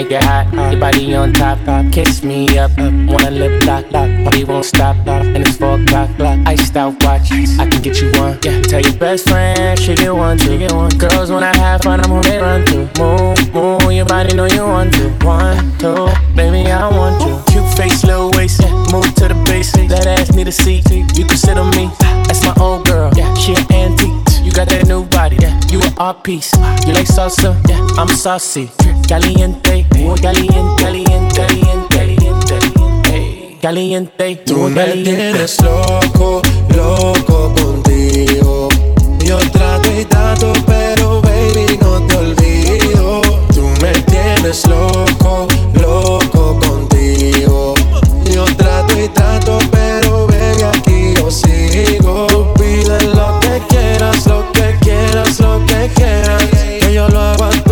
Make it hot, your body on top. Kiss me up, wanna lip lock. Party won't stop. And it's four o'clock, clock. Iced out watch, I can get you one. Yeah, tell your best friend she get one, she get one. Girls when I have fun, I'm who they run to. Move, move, your body know you want to. One, two, baby I want you. Cute face, little waist, move to the basics. That ass need a seat, you can sit on me. That's my old girl, yeah. She an antique. Got that new body, yeah. You an art piece. You like salsa, yeah. I'm saucy. Caliente, caliente, caliente, caliente, caliente, caliente. Tú me tienes loco, loco contigo. Yo trato y trato, pero baby no te olvido. Tú me tienes loco, loco contigo. Yo trato y trato, pero baby aquí yo sigo. que yo lo aguanto.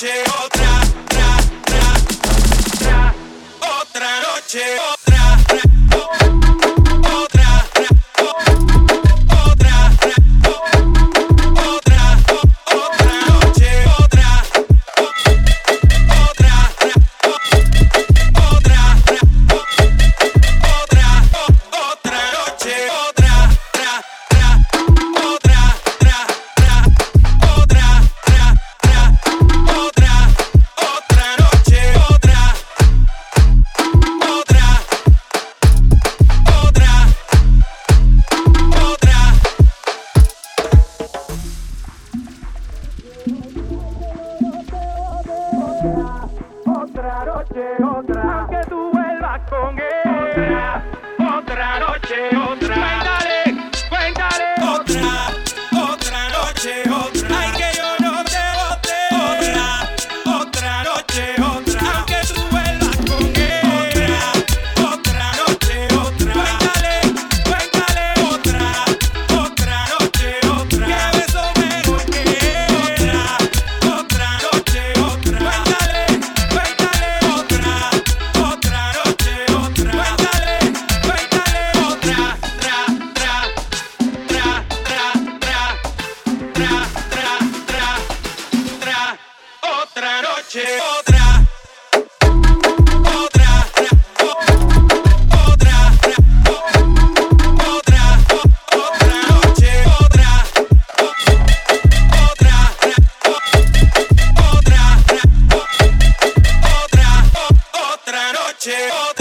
noche, otra, otra, otra, otra noche. check.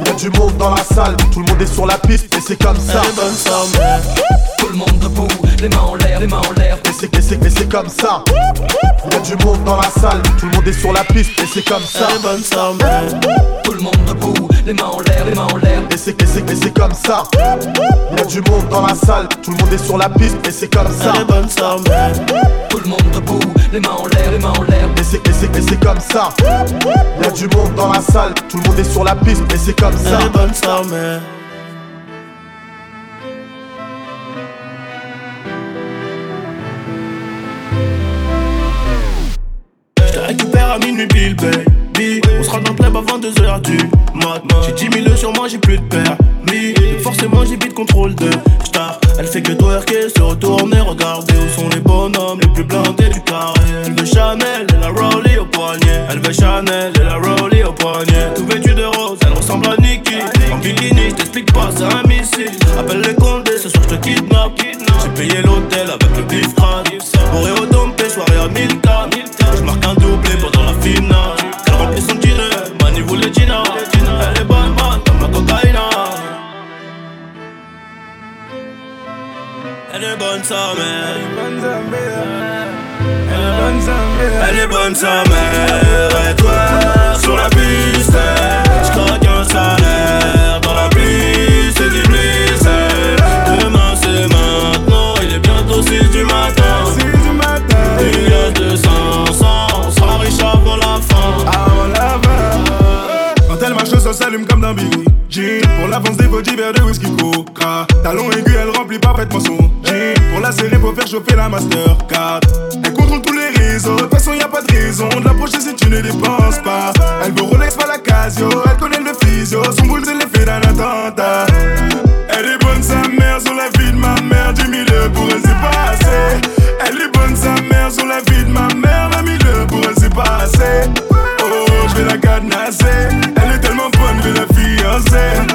Il y a du monde dans la salle, tout le monde est sur la piste et c'est comme ça. Tout le monde debout les mains en l'air, les mains en l'air. Et c'est, et c'est, comme ça. Il y a du monde dans la salle, tout le monde est sur la piste, et c'est comme ça. bonne Tout le monde debout, les mains en l'air, les mains en l'air. Et c'est, et c'est, et c'est comme ça. Il y a du monde dans la salle, tout le monde est sur la piste, et c'est comme ça. bonne Tout le monde debout, les mains en l'air, les mains en l'air. Et c'est, et c'est, et c'est comme ça. Il y a du monde dans la salle, tout le monde est sur la piste, et c'est comme ça. bonne récupère à minuit, Bill Baby. On sera dans le club avant 2h du mat. J'ai 10 000 sur moi, j'ai plus de permis. Forcément, j'ai vite contrôle de star. Elle fait que twerker, se retourner, regarder où sont les bonhommes les plus blindés du carré. Elle veut Chanel et la Rollie au poignet. Elle veut Chanel et la Rollie au poignet. Tout vêtu de rose, elle ressemble à Nikki. En bikini, je t'explique pas, c'est un missile. Appelle les condés, ce soir je te kidnappe. J'ai payé l'hôtel avec le bif crade. À 1000 Je marque un doublé pendant la finale. Elle remplit son dîner, Mani voulait Gina. Elle est bonne, man, comme la cocaïna. Elle est bonne sa mère. Elle est bonne sa mère. Et toi, sur la piste, s'allume comme dans Billy Jean. Pour l'avance des body verres de whisky coca. Talon aigu, elle remplit parfaitement son jean. Pour la serrer, pour faire chauffer la Mastercard. Elle contrôle tous les réseaux, de toute façon y a pas de raison de l'approcher si tu ne dépenses pas. Elle veut Rolex, pas la Casio, elle connaît le physio, son boule c'est l'effet d'un attentat. Elle est bonne sa mère sur la vie de ma mère, du milieu pour elle c'est pas assez. Elle est bonne sa mère sur la vie de ma mère, milieu pour elle c'est pas assez. Oh, je vais la cadenasser. say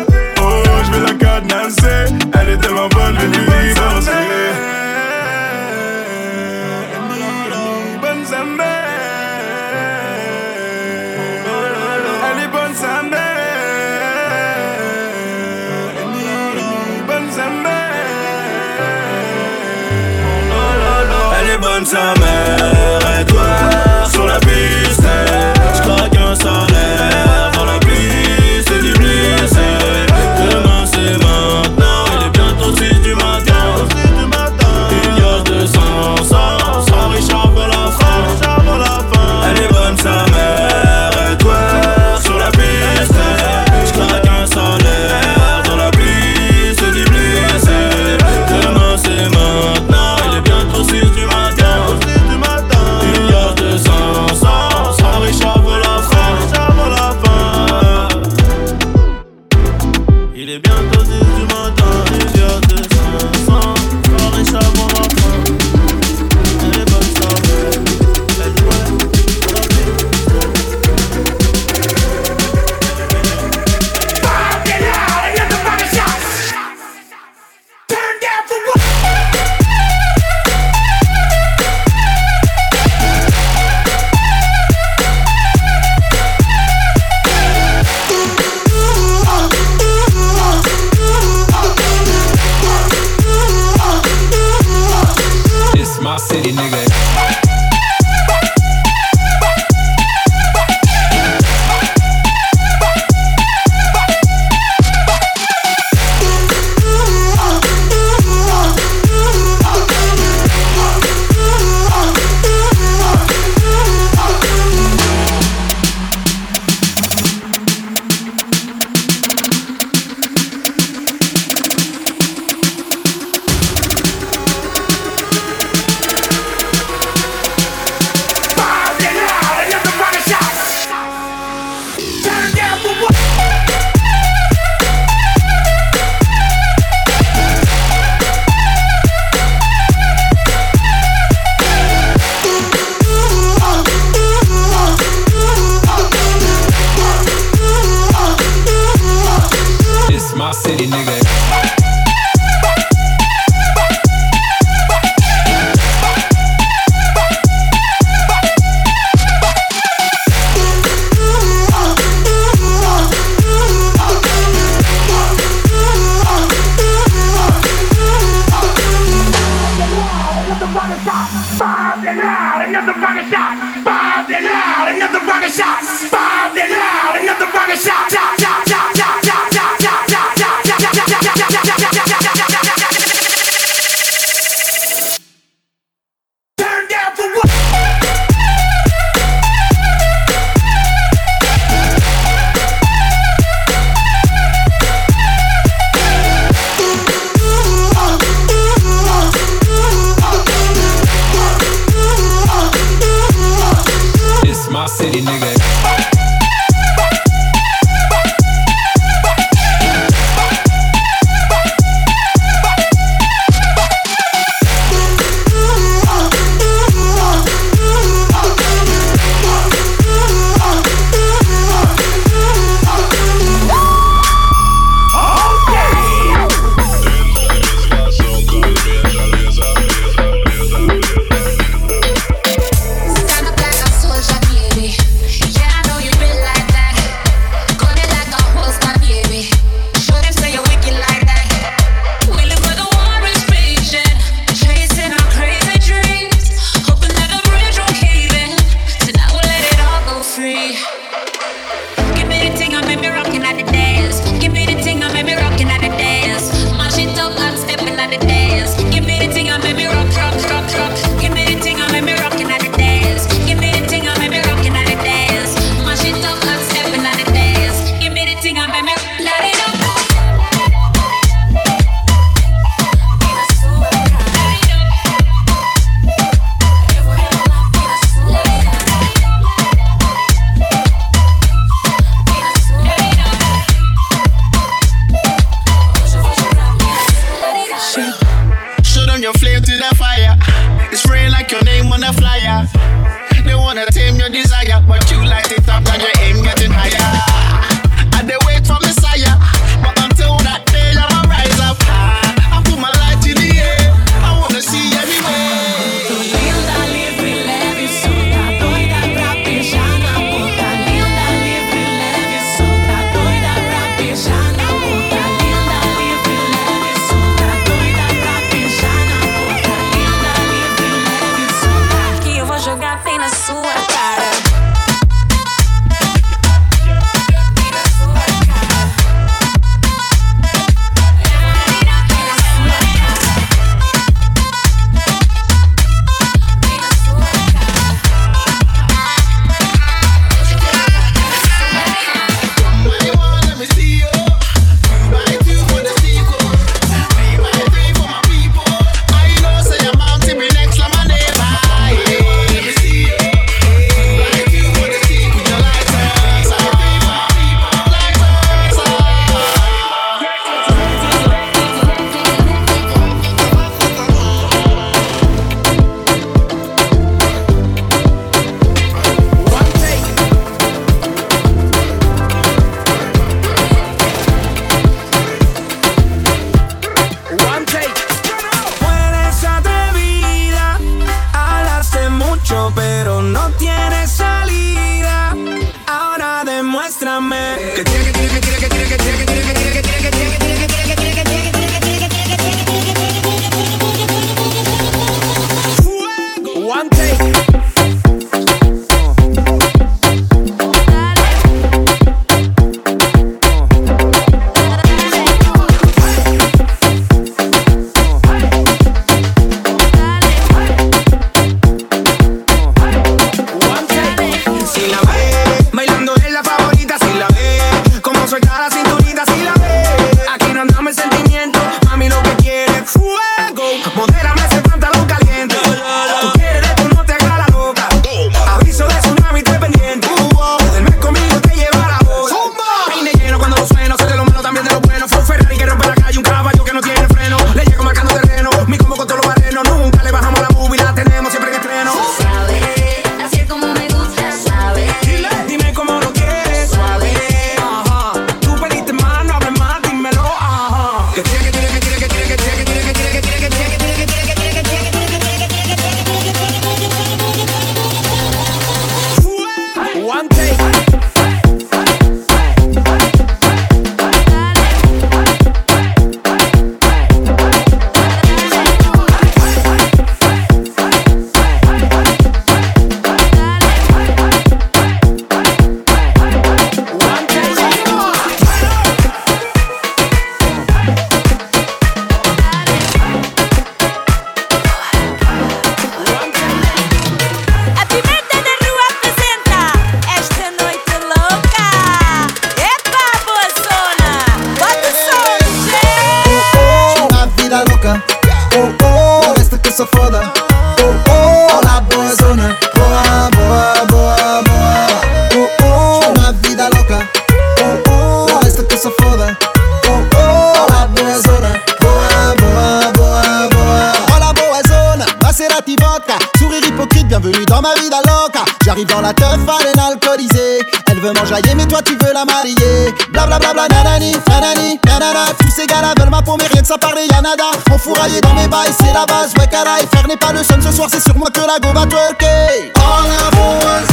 J'arrive dans la teuf à alcoolisée. Elle veut m'enjailler, mais toi tu veux la marier. Blablabla, bla, bla, nanani, nanani, nanana. Tous ces gars-là veulent ma peau, mais rien que ça parler, y'a nada. Enfouraillé dans mes bails, c'est la base. Ouais, caray, faire n'est pas le son ce soir, c'est sur moi que la go va twerker. Oh la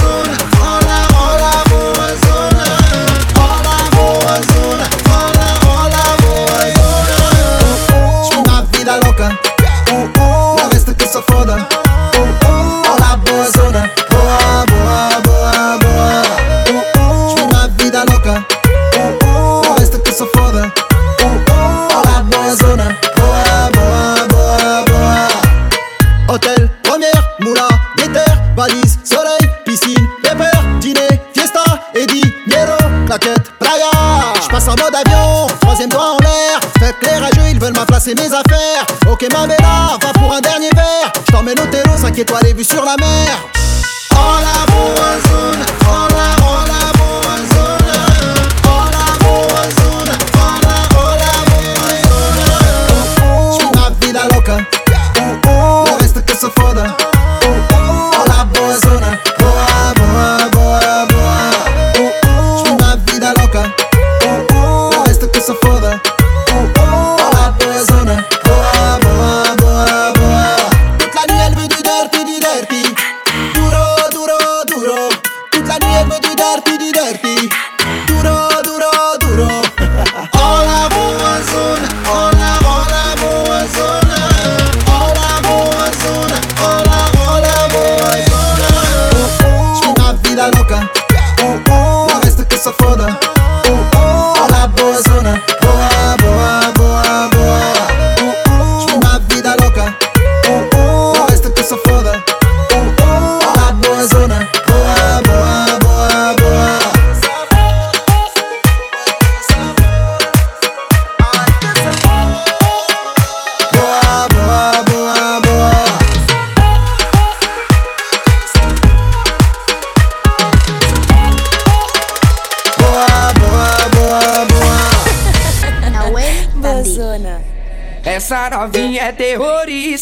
troisième doigt en l'air. Fait que les rageux, ils veulent m'affacer mes affaires. Ok, ma bella, va pour un dernier verre. J't'emmène au télo, 5 étoiles vues sur la mer. Se foda.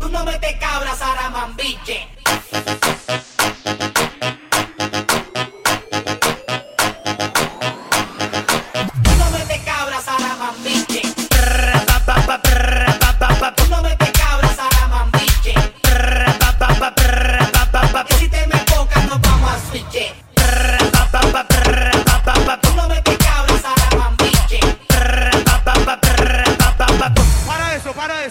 Tú no metes cabras a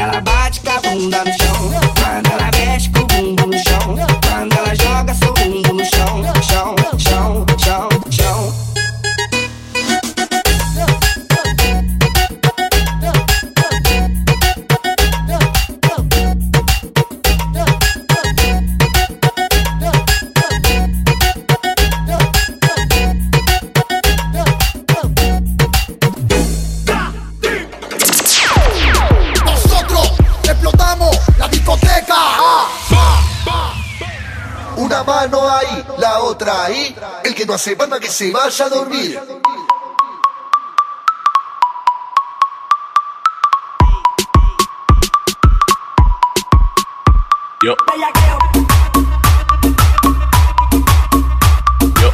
Ela bate com a bunda no chão. no hay, la otra ahí. El que no hace banda que se vaya a dormir. Yo. Yo.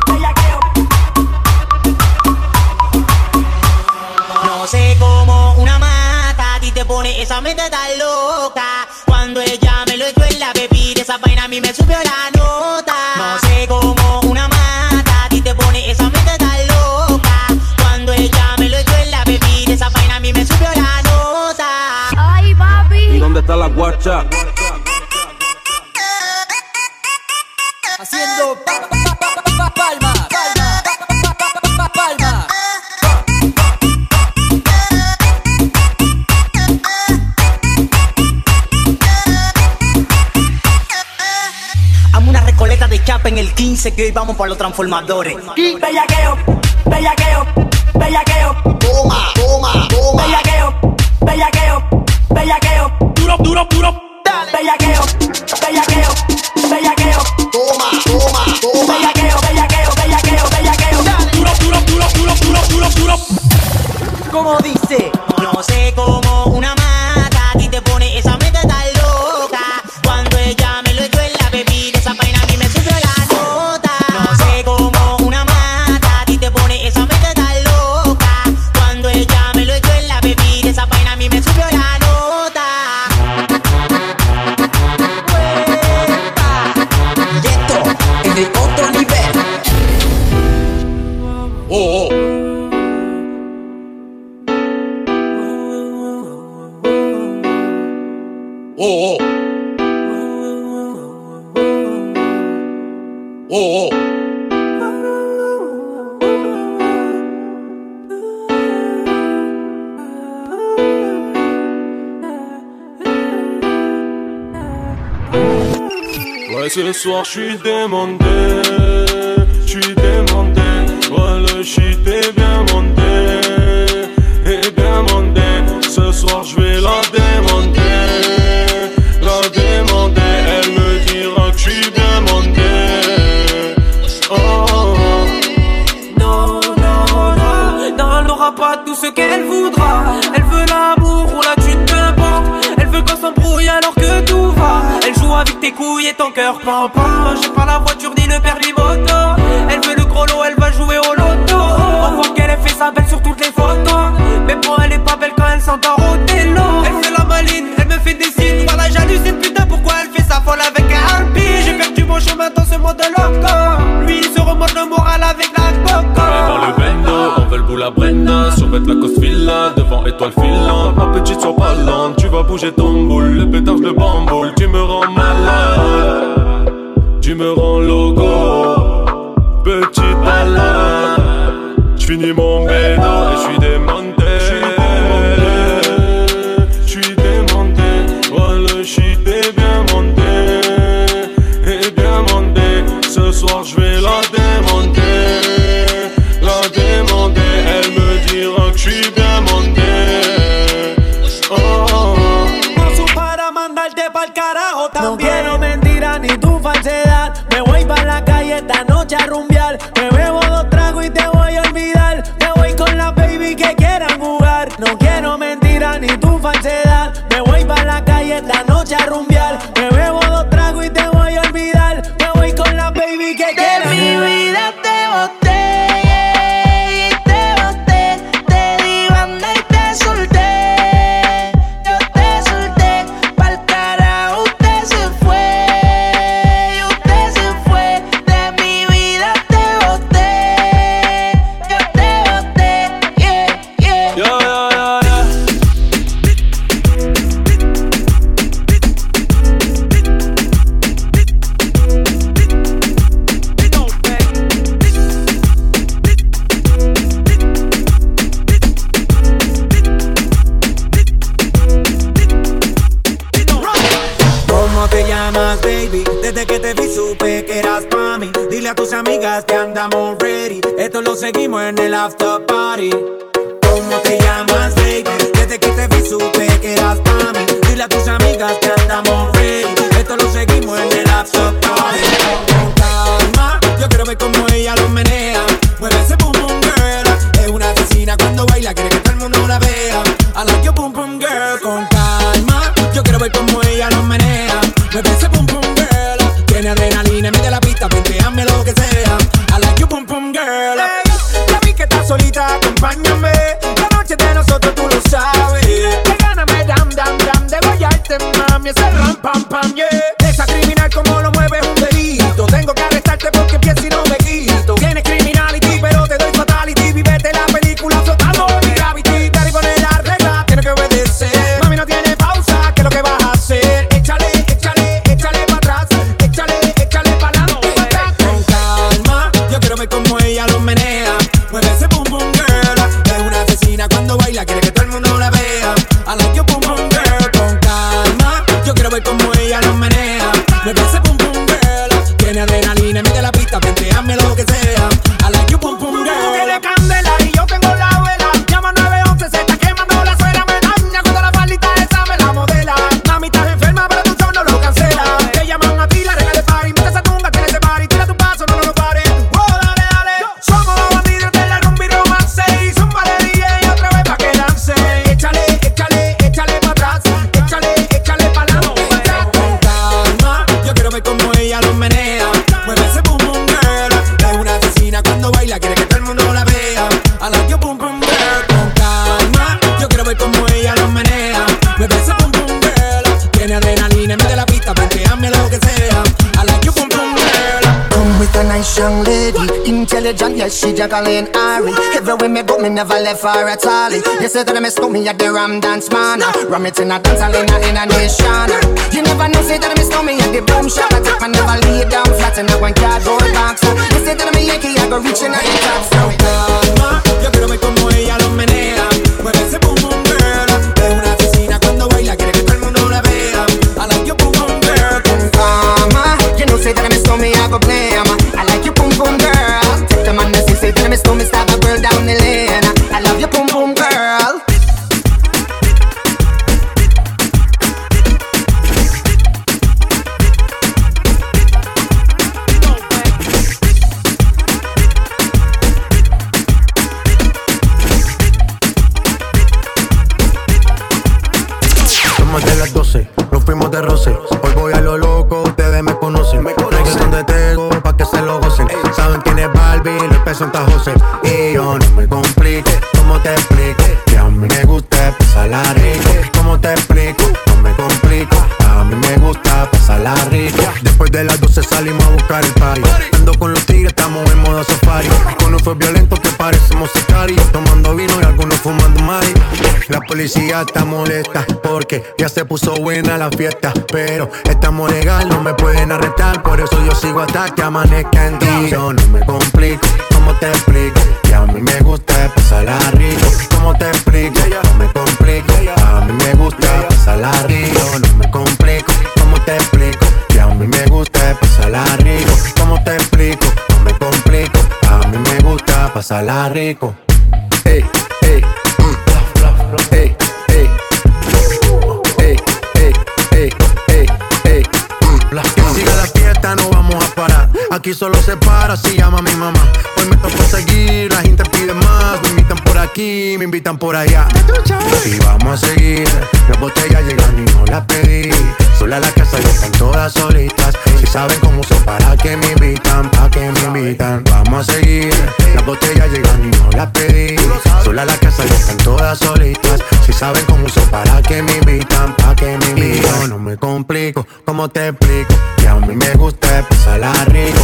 No sé cómo una mata ti te pone esa mente tan loca. Cuando ella me lo echó en la bebida, esa vaina a mí me subió la nota. No sé cómo una mata a ti te pone esa mente tan loca. Cuando ella me lo echó en la bebida, esa vaina a mí me subió la nota. Ay, papi. ¿Y dónde está la guacha? 15 que hoy vamos para los transformadores. Bellaqueo. Bellaqueo. Bellaqueo. Toma, toma, toma. Bellaqueo. Bellaqueo. Bellaqueo. Duro, duro, duro. Bellaqueo. Bellaqueo. Bellaqueo. Toma, toma, toma. Bellaqueo. Bellaqueo. Bellaqueo. Bellaqueo. Duro, duro, duro, duro, duro, duro, duro. ¿Cómo dice? Ce soir, je suis demandé. Je suis demandé. Shit est bien cœur. J'ai pas la voiture ni le permis moto. Elle veut le gros lot, elle va jouer au loto. On voit qu'elle fait sa belle sur toutes les photos. Mais pour elle est pas belle quand elle au télo. Elle fait la maline, elle me fait des signes. La jalousie, putain, pourquoi elle fait sa folle avec un harpie J'ai perdu mon chemin dans ce monde loco. Lui, il se remonte le moral avec la coco. Dans le bendo, on veut le bout la Brenda Survêt la fila, devant étoile filante Ma petite sois pas lente, tu vas bouger ton boule Le pétard le bamboule, tu me rends malade me rends logo. Petite balade J'finis mon bédo never left her at all. You say that I miss me at the Ram Dance Man. Ram it in a dance hall in a, in a nation. You never know, say that I miss me at the Boom Shop. I take my never lay down flat in a one cardboard box. You say that I'm a Yankee, I go reaching out the top. So calma, yo quiero ver cómo ella lo menea. Mueve ese boom boom girl. Es una asesina cuando baila, quiere que todo el mundo la vea. I like your boom boom girl. Con calma, you know, say that I miss me, I go blame. I like your boom boom girl. Take the man say that I miss me, stab Hoy voy a lo loco, ustedes me conocen. Reggaeton de Tego, pa' que se lo gocen. Saben quién es Barbie, le presenta José. Y yo no me complique, ¿cómo te explico? Que a mí me gusta pasarla rico. ¿Cómo te explico? No me complico. A mí me gusta pasarla rico. Después de las 12 salimos a buscar el party. Ando con los tigres, estamos en modo safari. Con fue violento que parecemos sicarios. Tomando vino y algunos fumando mari. La policía está molesta porque ya se puso buena la fiesta. Pero estamos legal, no me pueden arrestar. Por eso yo sigo hasta que amanezca en ti. Yo no me complico, ¿cómo te explico? Que a mí me gusta pasarla rico. ¿Cómo te explico? No me complico. A mí me gusta pasarla rico. No me complico, ¿cómo te explico? Que a mí me gusta pasarla rico. ¿Cómo te explico? No me complico. A mí me gusta pasarla rico. Ey, ey, mm. Ey, ey. Ey, ey, ey, ey, ey. Mm. Que siga la fiesta, no vamos. Aquí solo se para si llama mi mamá. Hoy me tocó seguir, la gente pide más. Me invitan por aquí, me invitan por allá. Y vamos a seguir. Las botellas llegan y no las pedí. Sola la casa y están todas solitas. Si saben cómo uso para que me invitan, pa' que me invitan. Vamos a seguir. Las botellas llegan y no las pedí. Sola la casa y están todas solitas. Si saben cómo uso para que me invitan, pa' que me invitan. Yo no me complico, ¿cómo te explico? Que a mí me gusta pasarla rico.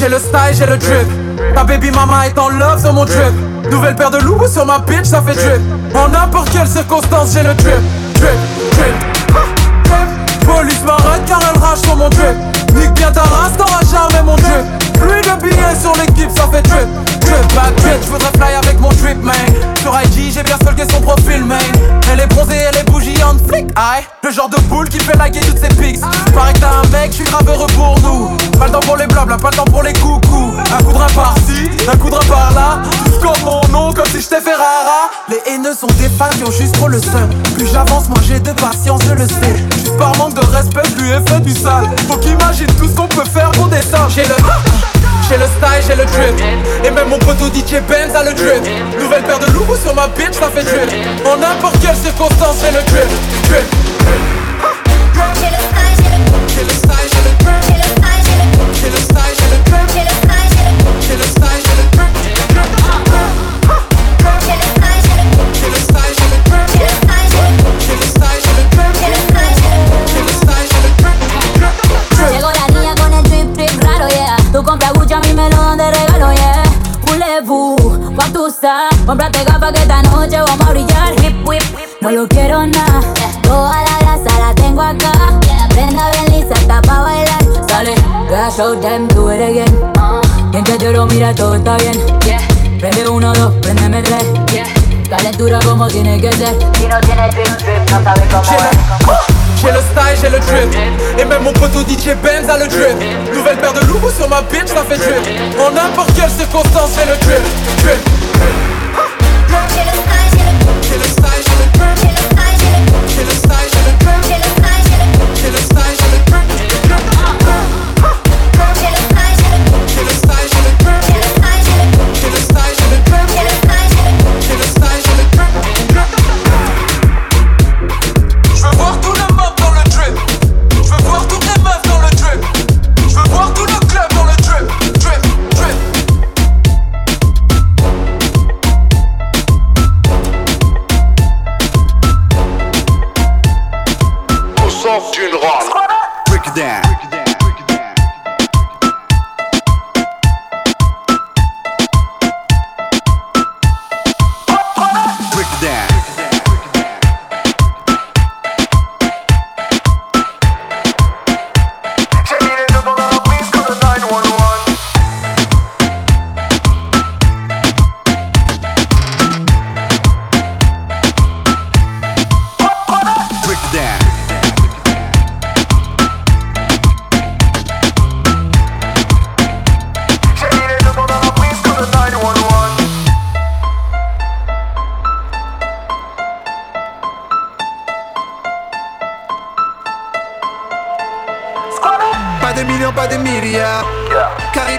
J'ai le style, j'ai le drip. Ta baby mama est en love sur mon drip. Nouvelle paire de loups sur ma bitch, ça fait drip. En n'importe quelle circonstance, j'ai le drip. Drip, drip. Ha. Police m'arrête car elle rage sur mon drip. Nique bien ta race, t'auras jamais mon drip. Plus de billets sur l'équipe, ça fait drip. Drip, bad bitch, j'voudrais fly avec mon drip, man. Sur IG, j'ai bien stalké son profil, man. Elle est bronzée, elle est bougillante, flic, aïe. Le genre de boule qui fait liker toutes ses pics. Pareil que t'as un mec, j'suis grave heureux pour nous. Pas le temps pour les blabla, pas le temps pour les coucous. Un coup de par-ci, un coup de par-là. Scores mon nom comme si j'étais Ferrara. Les haineux sont des fans qui ont juste trop le seum. Plus j'avance, moins j'ai de patience, je le sais. Juste par manque de respect, je lui ai fait du sale. Faut qu'imagine tout ce qu'on peut faire pour des. J'ai le. J'ai le style, j'ai le drip. Et même mon poteau DJ Benz a le drip. Nouvelle paire de loups sur ma bitch, ça fait drip. En n'importe quelle circonstance, j'ai le drip, drip. J'ai le style, j'ai le drip. J'ai le style, j'ai le drip. J'ai le style, j'ai le drip. J'ai le style, j'ai le drip. rockstar. Cómprate gafas que esta noche vamos a brillar. Whip, whip, no lo quiero nada. Toda la grasa la tengo acá. Prenda bien lisa, está pa' bailar. Sale, gas show them, do it again. Uh, Quien te lloro, mira, todo está bien. Yeah. Prende uno, dos, prendeme tres. Calentura como tiene que ser. Si no tienes drip, drip, no sabes cómo. Yeah. J'ai le style, j'ai le drip Et même mon poteau DJ Benz a le drip Nouvelle paire de loups sur ma bitch, ça fait drip En n'importe quelle circonstance, j'ai le drip, drip.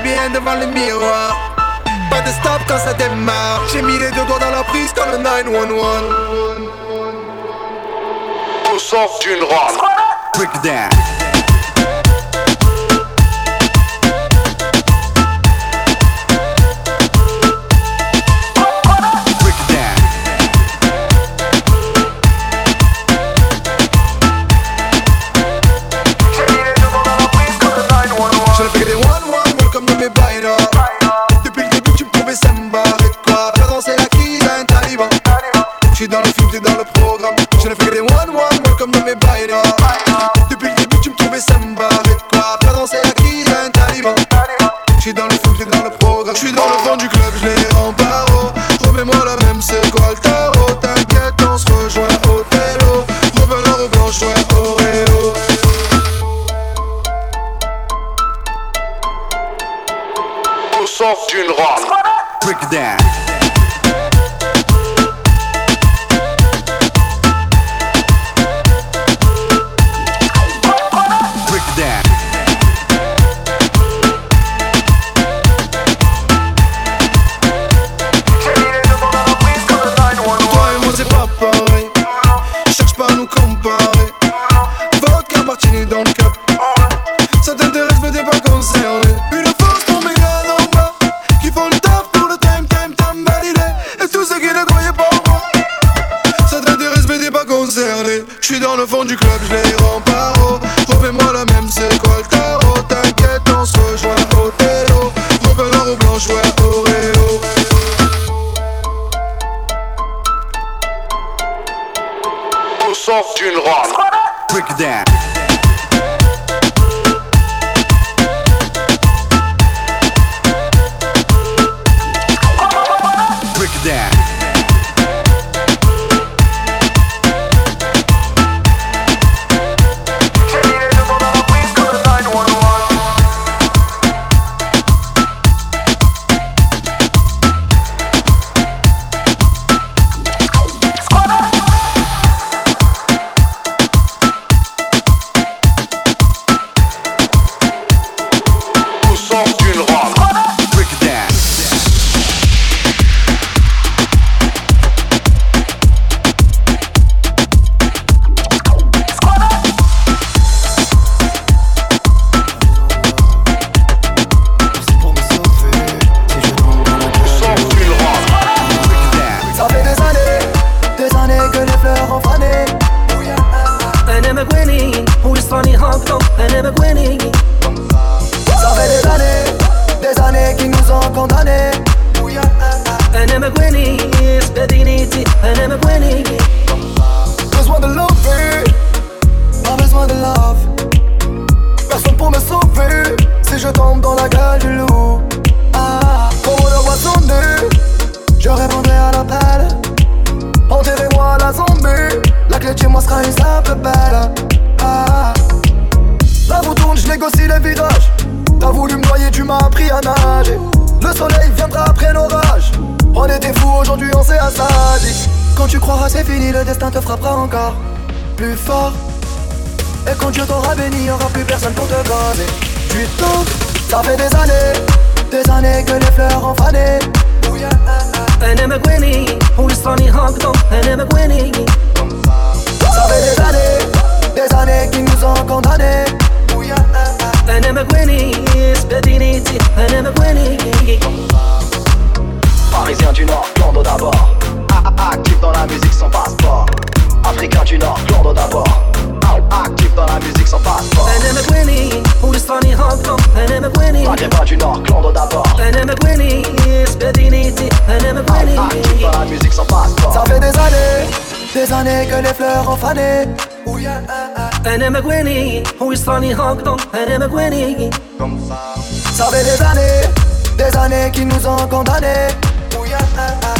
bien devant le miroir. Pas de stop quand ça démarre. J'ai mis les deux doigts dans la prise comme le 911. Au sort d'une rame. Breakdown. le fond du club, Hein. Ah. La roue je négocie les virages. T'as voulu me noyer, tu m'as appris à nager. Le soleil viendra après l'orage. On était fous, aujourd'hui on s'est assagi. Quand tu croiras c'est fini, le destin te frappera encore plus fort. Et quand Dieu t'aura béni, y'aura plus personne pour te gagner. Tu tombes, ça fait des années, des années que les fleurs ont fané. Ooh, yeah. Ça fait des années, des années qu'ils nous ont condamnés. Parisien du Nord, Clondo d'abord. Actif dans la musique sans passeport. Africain du Nord, Clondo d'abord. Actif dans la musique sans passeport. Maghrébin du Nord, Clondo d'abord. Dans la musique sans passeport. Ça fait des années des années que les fleurs ont fané. Elle ah, ah, ah. aime Gwenny, où il s'en est rendu dans Elle aime Gwenny. Comme ça. Ça des années, des années qui nous ont condamnés.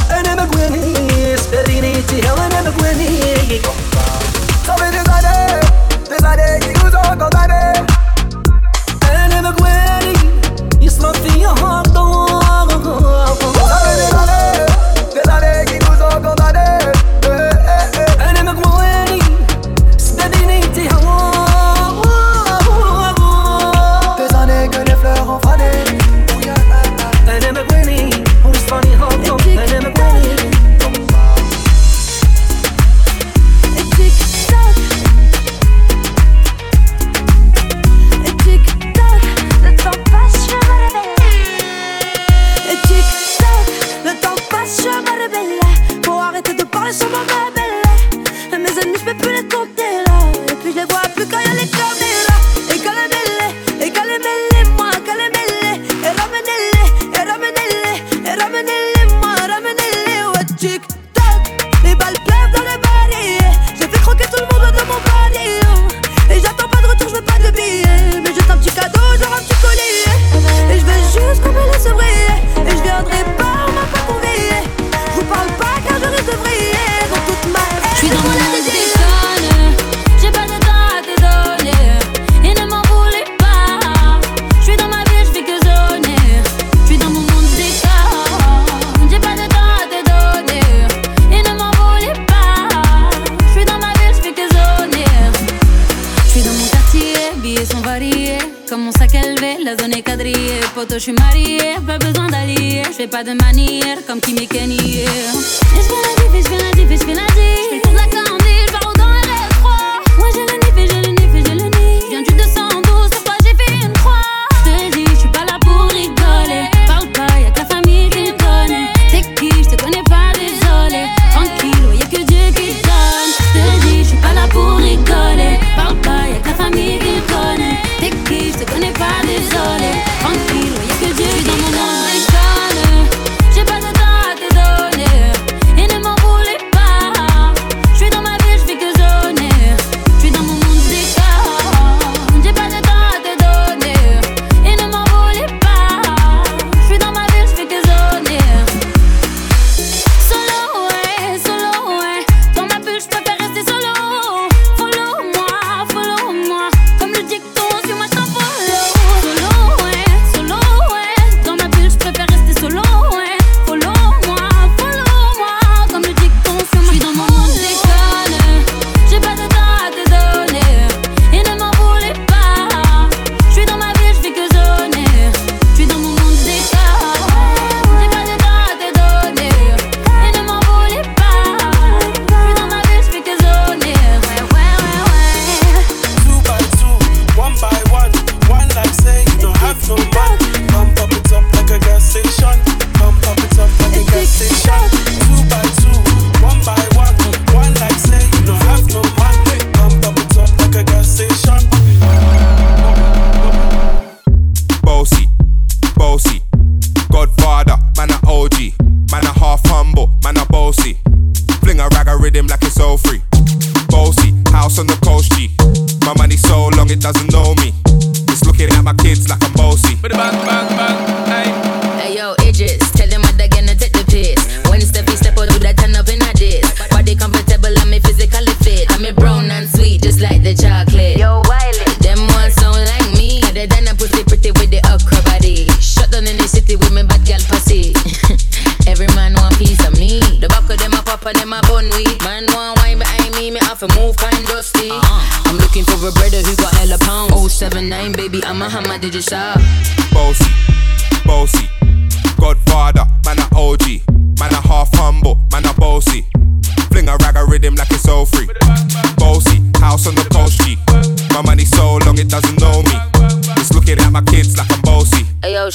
Elle aime Gwenny, Sperini, Tihel, elle aime Gwenny. Comme ça. Ça des années, des années qui nous ont condamnés. Elle aime Gwenny, il s'en est rendu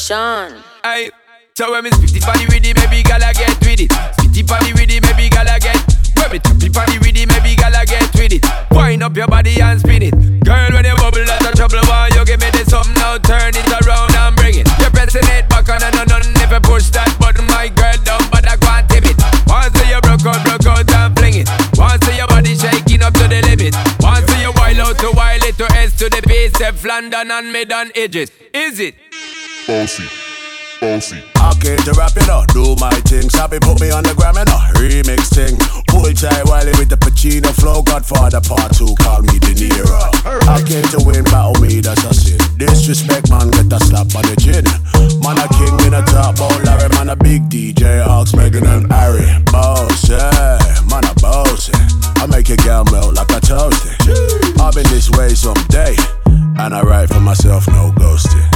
Sean. Hey, so when me spitty body with it, maybe gala get with it. Spitty body with it, maybe gala get. When me tappy body with it, maybe gala get with it. Wind up your body and spin it. Girl, when you bubble, that's a trouble. Why you give me this something now? Turn it around and bring it. You're pressing it back on and on and if you push that button, my girl down, but I can't tip it. Once you broke out, broke out and fling it. Once your body shaking up to the limit. Once you wild out to wild it to S to the base, London and mid on edges. Is it? Bossy, bossy. I came to rap it up, do my thing. Sabi put me on the gram and a remix thing. Pull tight Wiley with the Pacino flow. Godfather part two, call me De Niro. I came to win, battle me, that's a sin. Disrespect, man, get a slap on the chin. Man, a king in a top, ball Larry, man, a big DJ, Ox, Megan and Harry. Boss, man, a boss. I make your girl melt like a toasty. I've been this way someday, and I write for myself, no ghosting.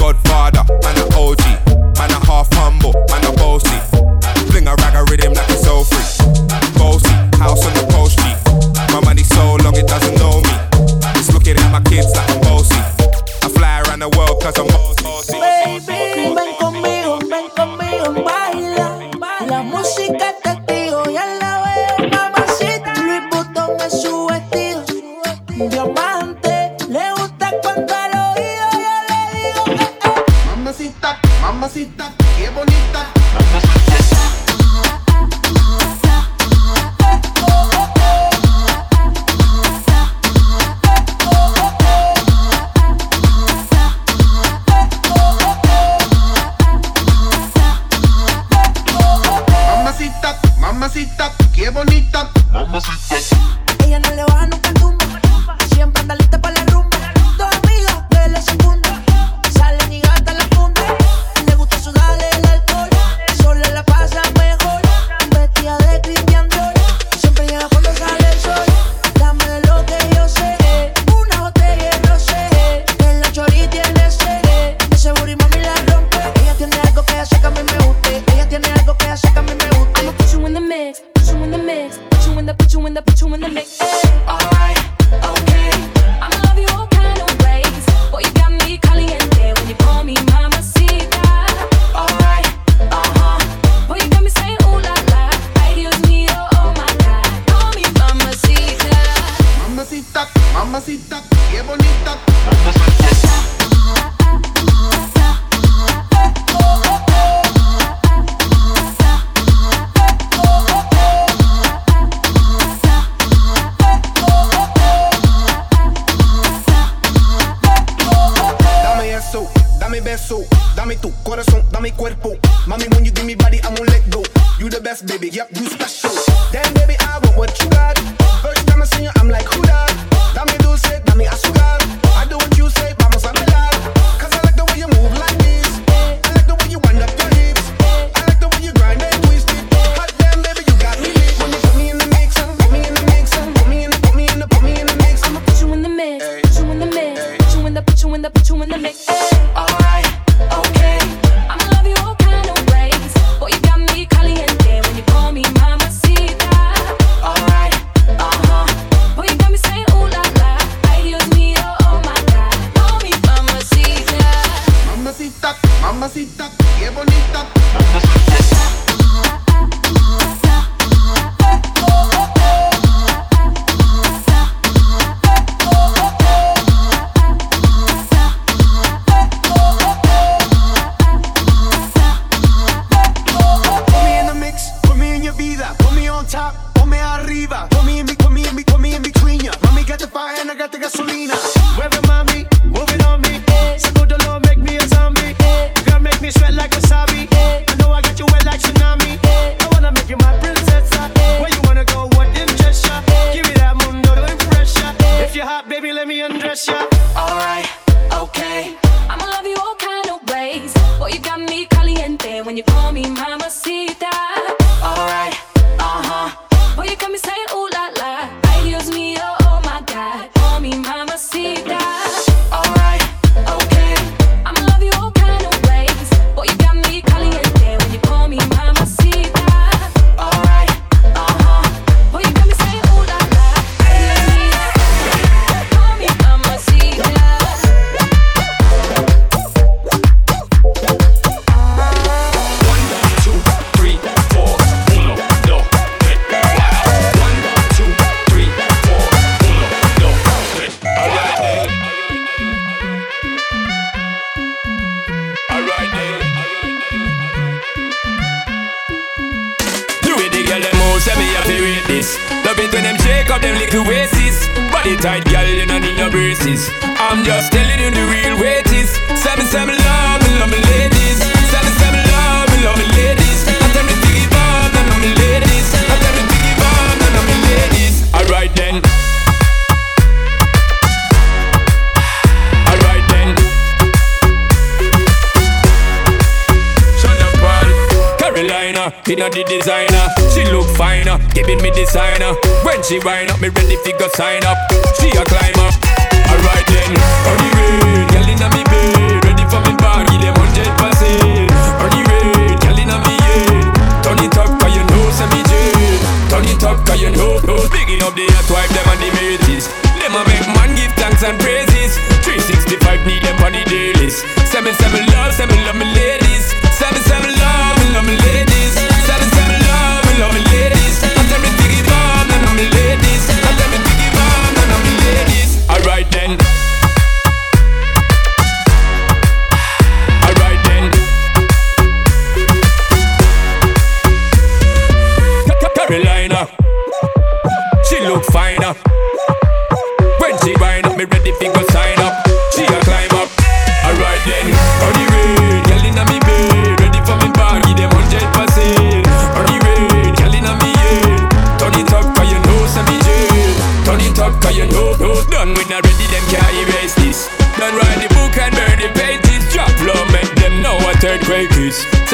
Godfather, man a OG. Man a half humble, man a bossy. Fling a rag a rhythm like it's dame tu corazón, dame cuerpo. Mami, when you give me body, I'm gonna let go. You the best, baby, yep, you she wind up, me ready fi go sign up.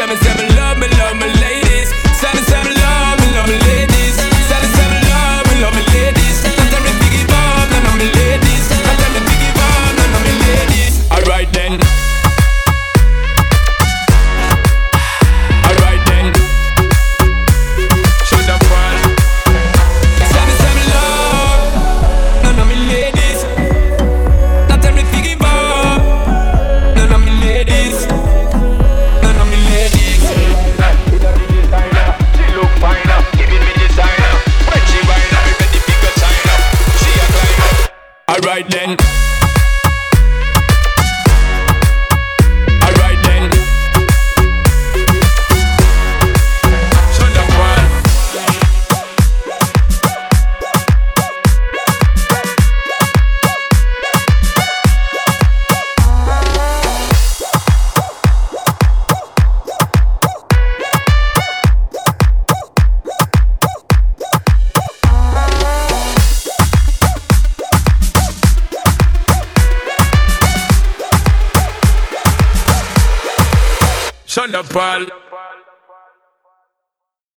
77